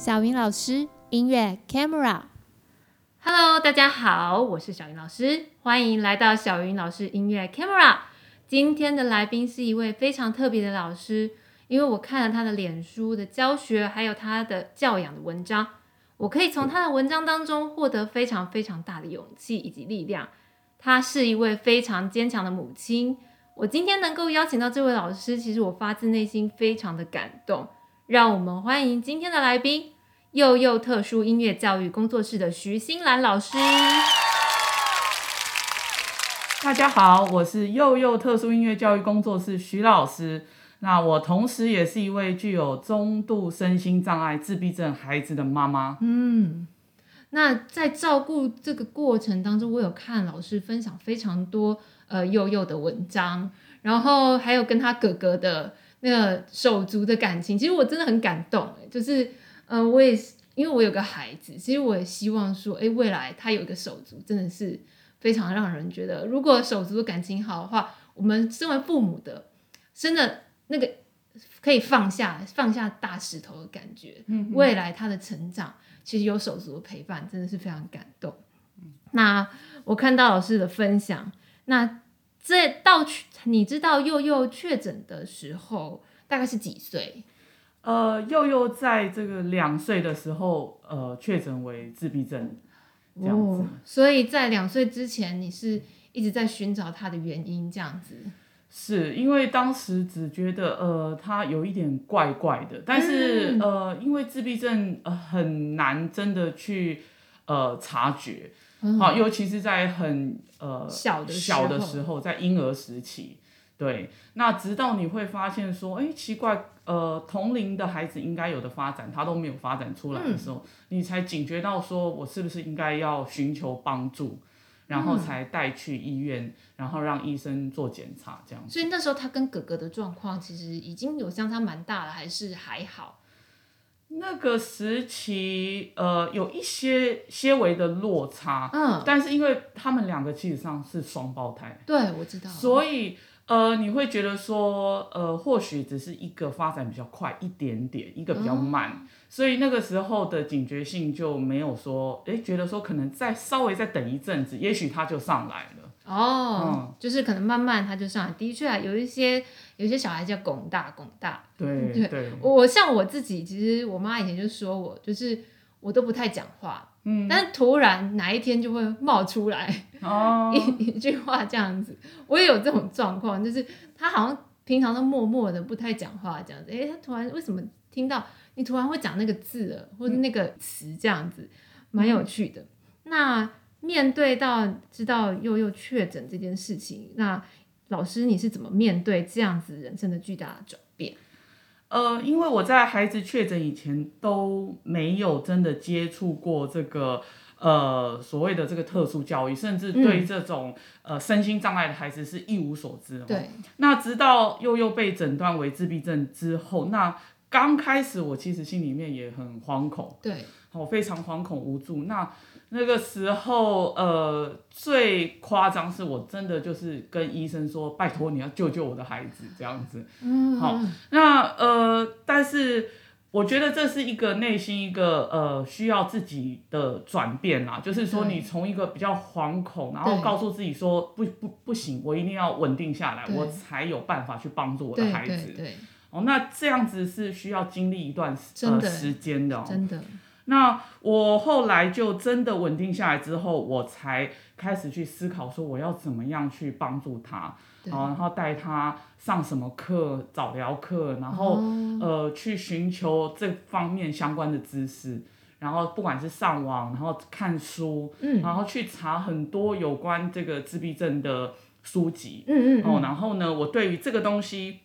小云老师音乐 Camera，Hello，大家好，我是小云老师，欢迎来到小云老师音乐 Camera。今天的来宾是一位非常特别的老师，因为我看了他的脸书的教学，还有他的教养的文章，我可以从他的文章当中获得非常非常大的勇气以及力量。他是一位非常坚强的母亲。我今天能够邀请到这位老师，其实我发自内心非常的感动。让我们欢迎今天的来宾，幼幼特殊音乐教育工作室的徐欣兰老师。大家好，我是幼幼特殊音乐教育工作室徐老师。那我同时也是一位具有中度身心障碍自闭症孩子的妈妈。嗯，那在照顾这个过程当中，我有看老师分享非常多呃幼幼的文章，然后还有跟他哥哥的。那个手足的感情，其实我真的很感动，就是，呃，我也是，因为我有个孩子，其实我也希望说，哎，未来他有一个手足，真的是非常让人觉得，如果手足的感情好的话，我们身为父母的，真的那个可以放下放下大石头的感觉，嗯，未来他的成长，其实有手足的陪伴，真的是非常感动。嗯，那我看到老师的分享，那。这到你知道幼幼确诊的时候大概是几岁？呃，幼幼在这个两岁的时候，呃，确诊为自闭症，这样子。哦，所以在两岁之前，你是一直在寻找他的原因，这样子。是因为当时只觉得呃他有一点怪怪的，但是、嗯、呃因为自闭症呃很难真的去呃察觉。好，尤其是在很呃小的小的时候，在婴儿时期，对，那直到你会发现说，哎，奇怪，呃，同龄的孩子应该有的发展，他都没有发展出来的时候，嗯、你才警觉到说，我是不是应该要寻求帮助，然后才带去医院，然后让医生做检查，这样。所以那时候他跟哥哥的状况其实已经有相差蛮大了，还是还好？那个时期，呃，有一些些微的落差，嗯，但是因为他们两个其实上是双胞胎，对，我知道，所以，呃，你会觉得说，呃，或许只是一个发展比较快一点点，一个比较慢，嗯，所以那个时候的警觉性就没有说，诶，觉得说可能再稍微再等一阵子，也许他就上来了。哦、嗯，就是可能慢慢他就上来，的确啊，有一些有些小孩叫拱大拱大，对对，对。我像我自己，其实我妈以前就说我，就是我都不太讲话，嗯，但突然哪一天就会冒出来哦。一一句话这样子，我也有这种状况，就是他好像平常都默默的不太讲话这样子，诶、欸，他突然为什么听到你突然会讲那个字了，或者那个词这样子，蛮、嗯、有趣的，那。面对到知道又又确诊这件事情，那老师你是怎么面对这样子人生的巨大的转变？呃，因为我在孩子确诊以前都没有真的接触过这个呃所谓的这个特殊教育，甚至对这种、嗯、呃身心障碍的孩子是一无所知。对，那直到又又被诊断为自闭症之后，那刚开始我其实心里面也很惶恐，对，我非常惶恐无助。那那个时候，呃，最夸张是我真的就是跟医生说，拜托你要救救我的孩子这样子。嗯，好，那呃，但是我觉得这是一个内心一个呃需要自己的转变啦，就是说你从一个比较惶恐，然后告诉自己说不不不行，我一定要稳定下来，我才有办法去帮助我的孩子。对对对。哦，那这样子是需要经历一段呃时间的哦，真的。那我后来就真的稳定下来之后，我才开始去思考说我要怎么样去帮助他，然后带他上什么课，早疗课，然后、哦、呃去寻求这方面相关的知识，然后不管是上网，然后看书，嗯，然后去查很多有关这个自闭症的书籍，嗯嗯，哦，然后呢，我对于这个东西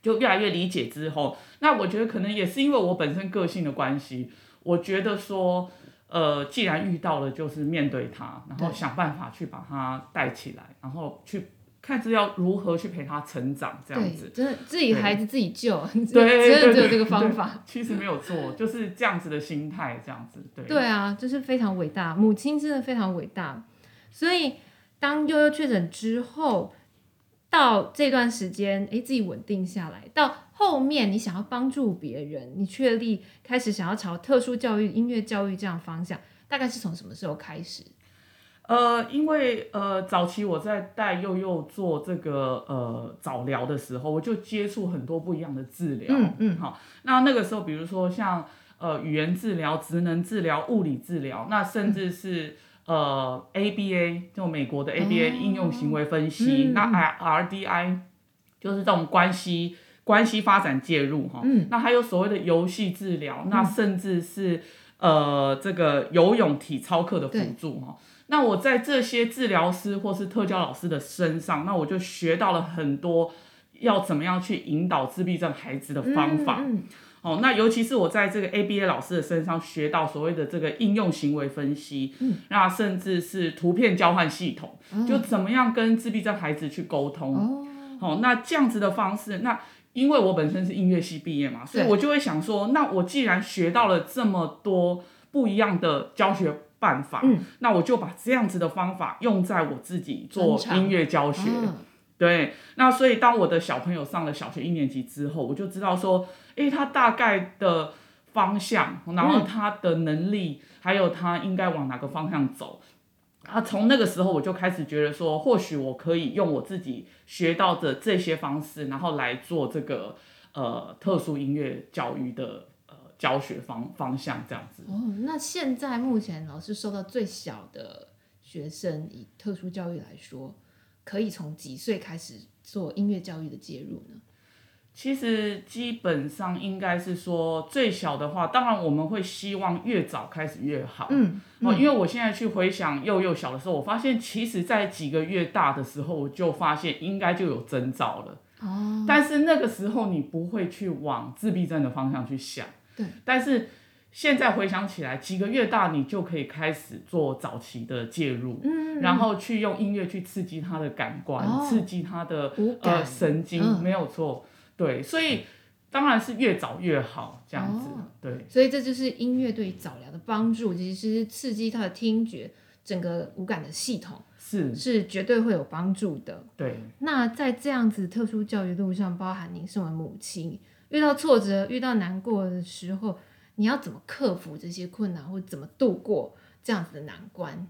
就越来越理解之后，那我觉得可能也是因为我本身个性的关系。我觉得说，呃，既然遇到了，就是面对他，然后想办法去把他带起来，然后去看是要如何去陪他成长，这样子。真的，自己孩子自己救，对，真的只有这个方法。其实没有错，就是这样子的心态，这样子。对。对啊，就是非常伟大，母亲真的非常伟大。所以，当悠悠确诊之后，到这段时间，哎，自己稳定下来，到。后面你想要帮助别人，你确立开始想要朝特殊教育、音乐教育这样方向，大概是从什么时候开始？呃，因为呃，早期我在带幼幼做这个呃早疗的时候，我就接触很多不一样的治疗。嗯嗯。好，那那个时候，比如说像呃语言治疗、职能治疗、物理治疗，那甚至是、嗯、呃 ABA，就美国的 ABA、哦、应用行为分析，嗯、那 RDI 就是这种关系关系发展介入哈。嗯。那还有所谓的游戏治疗，嗯、那甚至是呃这个游泳体操课的辅助哈。那我在这些治疗师或是特教老师的身上，那我就学到了很多要怎么样去引导自闭症孩子的方法。嗯嗯、哦，那尤其是我在这个 ABA 老师的身上学到所谓的这个应用行为分析，嗯、那甚至是图片交换系统，嗯、就怎么样跟自闭症孩子去沟通。哦，哦，那这样子的方式，那因为我本身是音乐系毕业嘛，所以我就会想说，那我既然学到了这么多不一样的教学。办法，嗯，那我就把这样子的方法用在我自己做音乐教学，嗯、对，那所以当我的小朋友上了小学一年级之后，我就知道说，诶，他大概的方向，然后他的能力，嗯、还有他应该往哪个方向走，啊，从那个时候我就开始觉得说，或许我可以用我自己学到的这些方式，然后来做这个呃特殊音乐教育的呃。教学方方向这样子哦，那现在目前老师收到最小的学生，以特殊教育来说，可以从几岁开始做音乐教育的介入呢？其实基本上应该是说最小的话，当然我们会希望越早开始越好。嗯，嗯哦，因为我现在去回想幼幼小的时候，我发现其实在几个月大的时候，我就发现应该就有征兆了。哦，但是那个时候你不会去往自闭症的方向去想。对，但是现在回想起来，几个月大你就可以开始做早期的介入，嗯，然后去用音乐去刺激他的感官，哦、刺激他的呃神经，嗯、没有错，对，所以当然是越早越好，这样子，哦、对，所以这就是音乐对于早疗的帮助，其实是刺激他的听觉，整个五感的系统是是绝对会有帮助的，对。那在这样子特殊教育路上，包含您身为母亲。遇到挫折、遇到难过的时候，你要怎么克服这些困难，或怎么度过这样子的难关？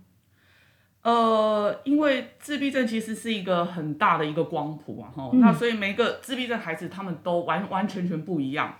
呃，因为自闭症其实是一个很大的一个光谱啊，哈、嗯，那所以每一个自闭症孩子他们都完完全全不一样。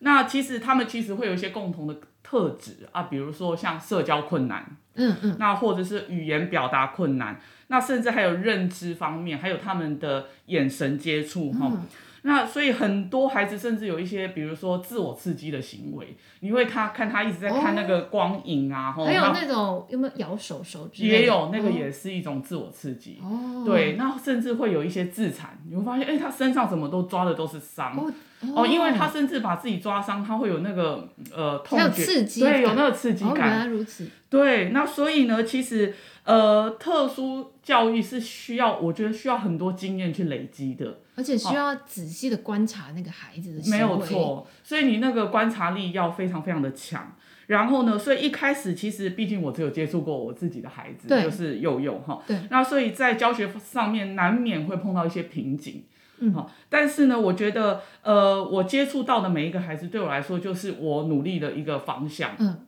那其实他们其实会有一些共同的特质啊，比如说像社交困难，嗯嗯，那或者是语言表达困难，那甚至还有认知方面，还有他们的眼神接触，哈、嗯。那所以很多孩子甚至有一些，比如说自我刺激的行为，你会看看他一直在看那个光影啊，还有那种有没有咬手手指？也有那个也是一种自我刺激。哦，对，那甚至会有一些自残，你会发现，哎，他身上怎么都抓的都是伤。哦，哦，因为他甚至把自己抓伤，他会有那个呃痛觉，刺激对，有那个刺激感。原来如此。对，那所以呢，其实呃，特殊教育是需要，我觉得需要很多经验去累积的。而且需要仔细的观察那个孩子的行为。没有错，所以你那个观察力要非常非常的强。然后呢，所以一开始其实毕竟我只有接触过我自己的孩子，就是幼幼哈。对。那所以在教学上面难免会碰到一些瓶颈。嗯。好，但是呢，我觉得呃，我接触到的每一个孩子对我来说就是我努力的一个方向。嗯。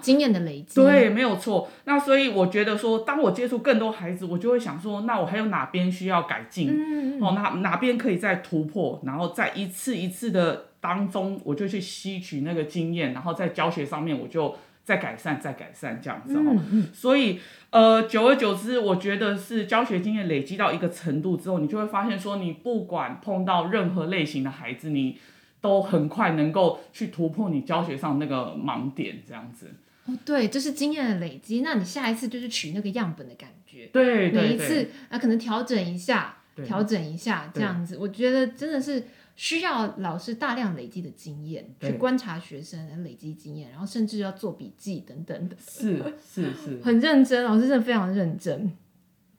经验的累积，对，没有错。那所以我觉得说，当我接触更多孩子，我就会想说，那我还有哪边需要改进？嗯，哦，那哪边可以再突破？然后在一次一次的当中，我就去吸取那个经验，然后在教学上面我就再改善、再改善这样子。嗯嗯。所以，呃，久而久之，我觉得是教学经验累积到一个程度之后，你就会发现说，你不管碰到任何类型的孩子，你都很快能够去突破你教学上那个盲点，这样子。哦，对，这是经验的累积。那你下一次就是取那个样本的感觉。对，对，每一次啊，可能调整一下，调整一下，这样子。我觉得真的是需要老师大量累积的经验，对去观察学生，来累积经验，然后甚至要做笔记等等的。是是是，很认真，老师真的非常认真。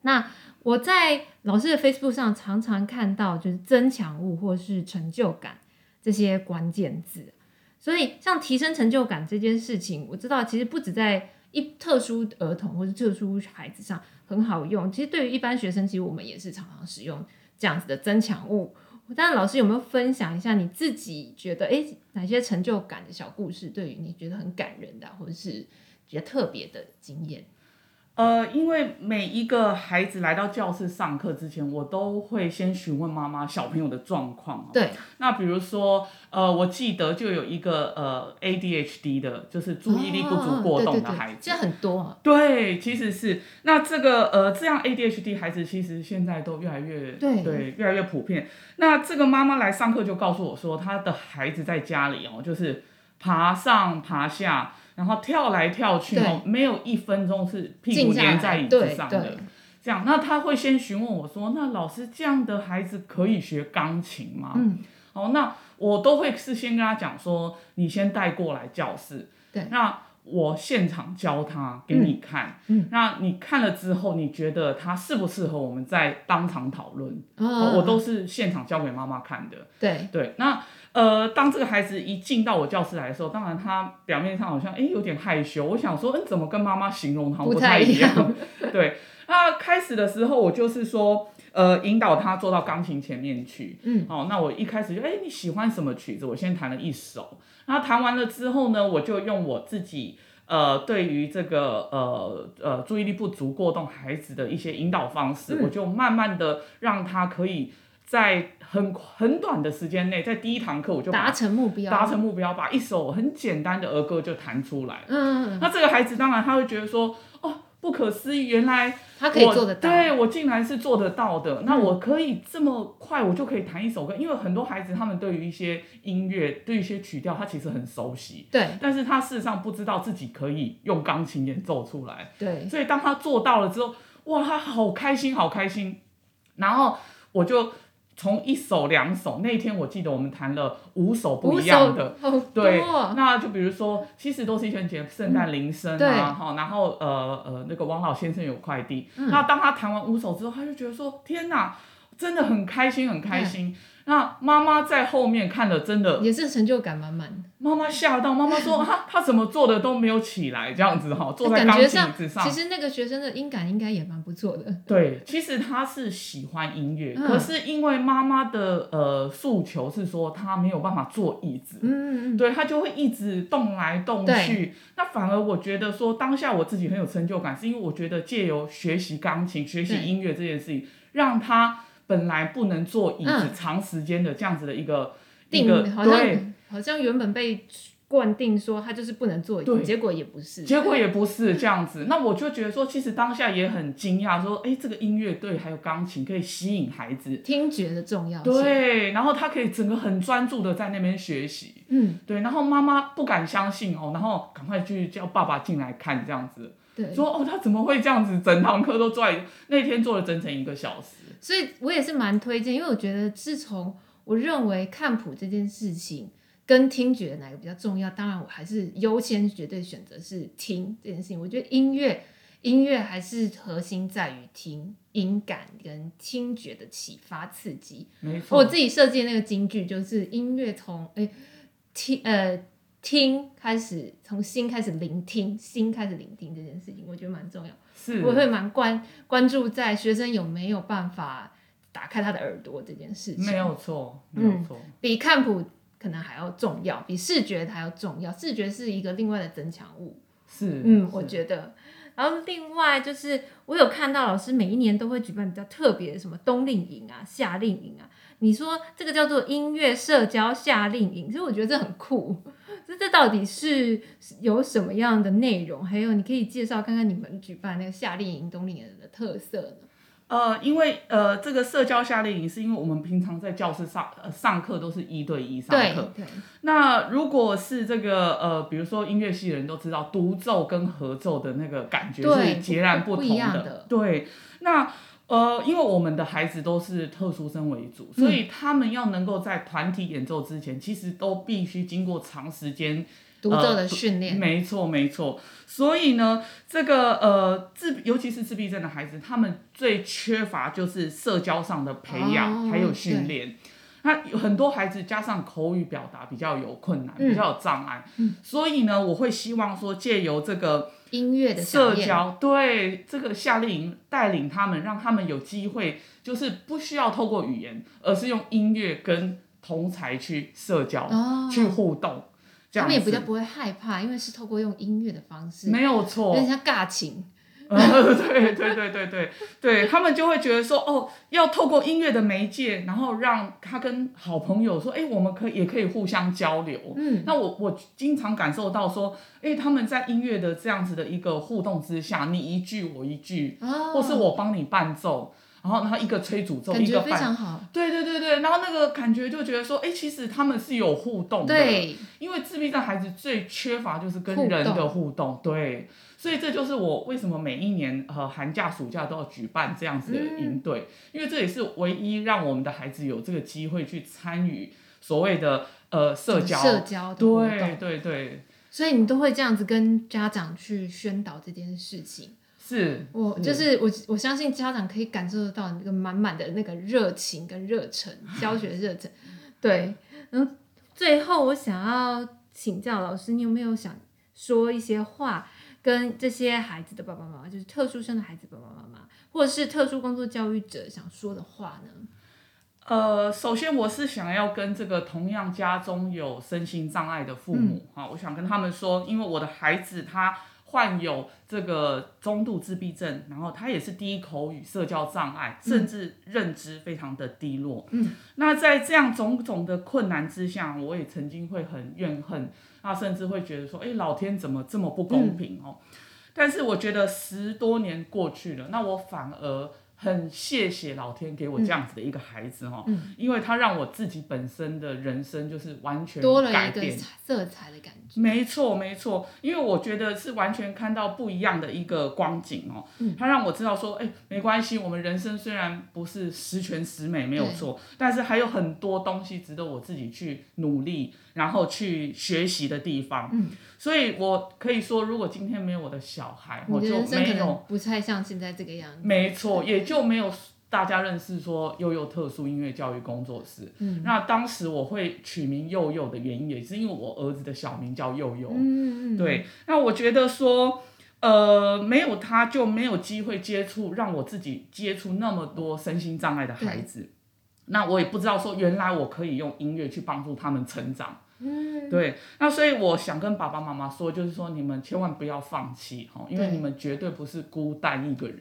那我在老师的 Facebook 上常常看到，就是增强物或是成就感。这些关键字，所以像提升成就感这件事情，我知道其实不止在一特殊儿童或者特殊孩子上很好用，其实对于一般学生，其实我们也是常常使用这样子的增强物当然，老师有没有分享一下你自己觉得哎哪些成就感的小故事，对于你觉得很感人的，或者是比较特别的经验？呃，因为每一个孩子来到教室上课之前，我都会先询问妈妈小朋友的状况。对。那比如说，呃，我记得就有一个呃 ADHD 的，就是注意力不足过动的孩子，这、哦、很多、啊。对，其实是那这个呃这样 ADHD 孩子，其实现在都越来越对对越来越普遍。那这个妈妈来上课就告诉我说，她的孩子在家里哦，就是爬上爬下。然后跳来跳去哦，没有一分钟是屁股粘在椅子上的。这样，那他会先询问我说：“那老师，这样的孩子可以学钢琴吗？”嗯，哦，那我都会事先跟他讲说：“你先带过来教室，对，那我现场教他给你看，嗯，那你看了之后，你觉得他适不适合我们再当场讨论？哦，我都是现场教给妈妈看的。对对，那。”呃，当这个孩子一进到我教室来的时候，当然他表面上好像哎有点害羞。我想说，嗯，怎么跟妈妈形容他不太？一样 对，那开始的时候我就是说，呃，引导他坐到钢琴前面去。嗯，哦，那我一开始就哎你喜欢什么曲子？我先弹了一首。然后弹完了之后呢，我就用我自己呃对于这个呃呃注意力不足过动孩子的一些引导方式，嗯，我就慢慢的让他可以。在很很短的时间内，在第一堂课我就达成目标，达成目标，把一首很简单的儿歌就弹出来。嗯，那这个孩子当然他会觉得说，哦，不可思议，原来他可以做得到，对，我竟然是做得到的。嗯，那我可以这么快，我就可以弹一首歌。因为很多孩子他们对于一些音乐，对一些曲调，他其实很熟悉，对，但是他事实上不知道自己可以用钢琴演奏出来。对，所以当他做到了之后，哇，他好开心，好开心。然后我就。从一首两首，那一天我记得我们弹了五首不一样的，对，那就比如说，其实都是一些节圣诞铃声啊，哈、嗯，然后呃呃那个王老先生有快递，嗯、那当他弹完五首之后，他就觉得说，天哪，真的很开心，很开心。那妈妈在后面看了，真的也是成就感满满。妈妈吓到，妈妈说：“ 啊，他怎么做的都没有起来，这样子哈，坐在钢琴椅子上。”其实那个学生的音感应该也蛮不错的。对，其实他是喜欢音乐，嗯、可是因为妈妈的呃诉求是说他没有办法坐椅子，嗯嗯，对，他就会一直动来动去。那反而我觉得说当下我自己很有成就感，是因为我觉得借由学习钢琴、学习音乐这件事情，让他。本来不能坐椅子长时间的这样子的一个、嗯、一个对，好像原本被灌定说他就是不能坐椅子，结果也不是，结果也不是这样子。那我就觉得说，其实当下也很惊讶，说，哎，这个音乐对，还有钢琴可以吸引孩子。听觉的重要性，对，然后他可以整个很专注的在那边学习，嗯，对，然后妈妈不敢相信哦，然后赶快去叫爸爸进来看这样子，对，说哦，他怎么会这样子，整堂课都坐在那天坐了整整一个小时。所以我也是蛮推荐，因为我觉得自从我认为看谱这件事情跟听觉哪个比较重要，当然我还是优先绝对选择是听这件事情。我觉得音乐音乐还是核心在于听音感跟听觉的启发刺激。没错，我自己设计的那个金句就是音乐从诶听呃听开始，从心开始聆听，心开始聆听这件事情，我觉得蛮重要。是我会蛮关关注在学生有没有办法打开他的耳朵这件事情，没有错，没有错，嗯，比看谱可能还要重要，比视觉还要重要。视觉是一个另外的增强物，是，嗯，我觉得。然后另外就是我有看到老师每一年都会举办比较特别的什么冬令营啊、夏令营啊，你说这个叫做音乐社交夏令营，其实我觉得这很酷。这这到底是有什么样的内容？还有，你可以介绍看看你们举办那个夏令营、冬令营的特色呢？呃，因为呃，这个社交夏令营是因为我们平常在教室上呃上课都是一对一上课。对。对。那如果是这个呃，比如说音乐系的人都知道，独奏跟合奏的那个感觉是截然不同的。不一样的。对。那。呃，因为我们的孩子都是特殊生为主，所以他们要能够在团体演奏之前，嗯、其实都必须经过长时间独奏的训练。没错，没错。所以呢，这个呃自，尤其是自闭症的孩子，他们最缺乏就是社交上的培养，哦、还有训练。那有很多孩子加上口语表达比较有困难，嗯、比较有障碍。嗯、所以呢，我会希望说借由这个。音乐的社交，对这个夏令营带领他们，让他们有机会，就是不需要透过语言，而是用音乐跟同才去社交，哦、去互动，他们也比较不会害怕，因为是透过用音乐的方式，没有错，有点像尬对对对对对对，他们就会觉得说，哦，要透过音乐的媒介，然后让他跟好朋友说，哎，我们可以也可以互相交流。嗯，那我我经常感受到说，哎，他们在音乐的这样子的一个互动之下，你一句我一句，哦、或是我帮你伴奏。然后，然后一个吹主奏，一个伴，对对对对，然后那个感觉就觉得说，哎，其实他们是有互动的，因为自闭症孩子最缺乏就是跟人的互动，互动对，所以这就是我为什么每一年呃寒假暑假都要举办这样子的营队，嗯、因为这也是唯一让我们的孩子有这个机会去参与所谓的呃社交，社交，对对对，所以你都会这样子跟家长去宣导这件事情。是我就是我，我相信家长可以感受得到那个满满的那个热情跟热忱，教学热忱。对，然后最后我想要请教老师，你有没有想说一些话，跟这些孩子的爸爸妈妈，就是特殊生的孩子爸爸妈妈，或者是特殊工作教育者想说的话呢？呃，首先我是想要跟这个同样家中有身心障碍的父母哈、嗯，我想跟他们说，因为我的孩子他。患有这个中度自闭症，然后他也是一口语、社交障碍，甚至认知非常的低落。嗯，那在这样种种的困难之下，我也曾经会很怨恨，那甚至会觉得说，哎，老天怎么这么不公平哦？嗯，但是我觉得十多年过去了，那我反而。很谢谢老天给我这样子的一个孩子哈、嗯嗯，因为他让我自己本身的人生就是完全改变，多了一个色彩的感觉。没错没错，因为我觉得是完全看到不一样的一个光景哦。嗯，他让我知道说，哎，没关系，我们人生虽然不是十全十美，没有错，但是还有很多东西值得我自己去努力，然后去学习的地方。嗯，所以我可以说，如果今天没有我的小孩，我就没有不太像现在这个样子。没错，也就。没有大家认识说幼幼特殊音乐教育工作室。嗯，那当时我会取名幼幼的原因，也是因为我儿子的小名叫幼幼。嗯嗯，对。那我觉得说，呃，没有他就没有机会接触，让我自己接触那么多身心障碍的孩子。那我也不知道说，原来我可以用音乐去帮助他们成长。嗯，对。那所以我想跟爸爸妈妈说，就是说你们千万不要放弃哈，因为你们绝对不是孤单一个人。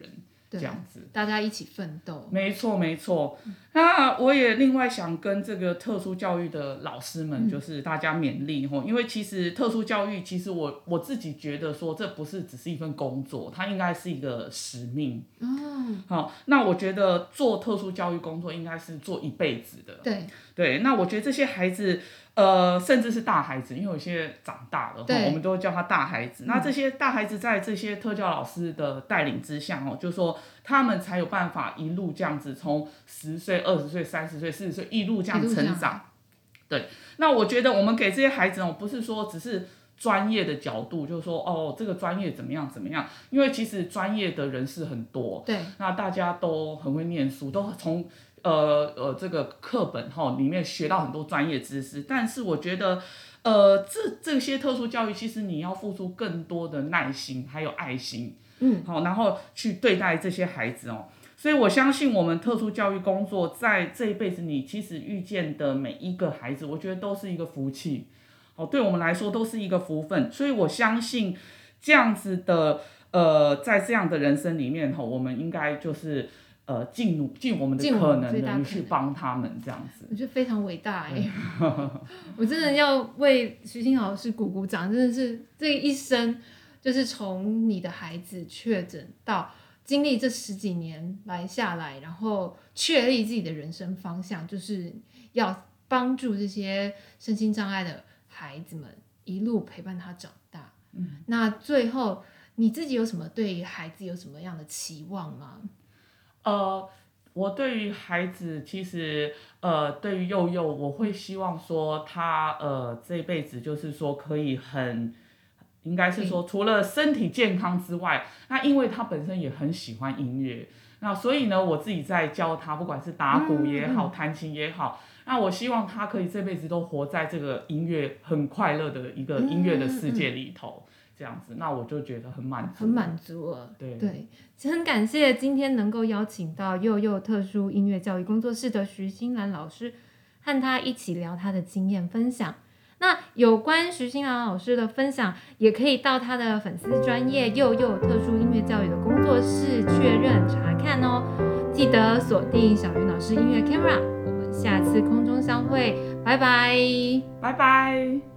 这样子，大家一起奋斗。没错，没错。那我也另外想跟这个特殊教育的老师们，就是大家勉励哈，因为其实特殊教育，其实我我自己觉得说，这不是只是一份工作，它应该是一个使命。嗯。好，那我觉得做特殊教育工作应该是做一辈子的。对。对，那我觉得这些孩子。呃，甚至是大孩子，因为有些长大了，我们都叫他大孩子。那这些大孩子在这些特教老师的带领之下，哦，就是说他们才有办法一路这样子，从十岁、二十岁、三十岁、四十岁一路这样成长。对，那我觉得我们给这些孩子哦，不是说只是专业的角度，就是说哦，这个专业怎么样怎么样，因为其实专业的人士很多，对，那大家都很会念书，都从。呃呃，这个课本哈里面学到很多专业知识，但是我觉得，呃，这这些特殊教育其实你要付出更多的耐心还有爱心，嗯，好，然后去对待这些孩子哦。所以我相信我们特殊教育工作在这一辈子，你其实遇见的每一个孩子，我觉得都是一个福气，哦，对我们来说都是一个福分。所以我相信这样子的，呃，在这样的人生里面哈，我们应该就是。呃，尽努尽我们的可能的去帮他们这样子，我觉得非常伟大哎！我真的要为徐新老师鼓鼓掌，真的是这一生，就是从你的孩子确诊到经历这十几年来下来，然后确立自己的人生方向，就是要帮助这些身心障碍的孩子们一路陪伴他长大。嗯，那最后你自己有什么对于孩子有什么样的期望吗？呃，我对于孩子，其实呃，对于幼幼，我会希望说他呃这一辈子就是说可以很，应该是说除了身体健康之外，那因为他本身也很喜欢音乐，那所以呢，我自己在教他，不管是打鼓也好，弹琴也好，那我希望他可以这辈子都活在这个音乐很快乐的一个音乐的世界里头。这样子，那我就觉得很满足，很满足了。对对，很感谢今天能够邀请到幼幼特殊音乐教育工作室的徐新兰老师，和他一起聊他的经验分享。那有关徐新兰老师的分享，也可以到他的粉丝专页幼幼特殊音乐教育的工作室确认查看哦。记得锁定小云老师音乐 camera，我们下次空中相会，拜拜，拜拜。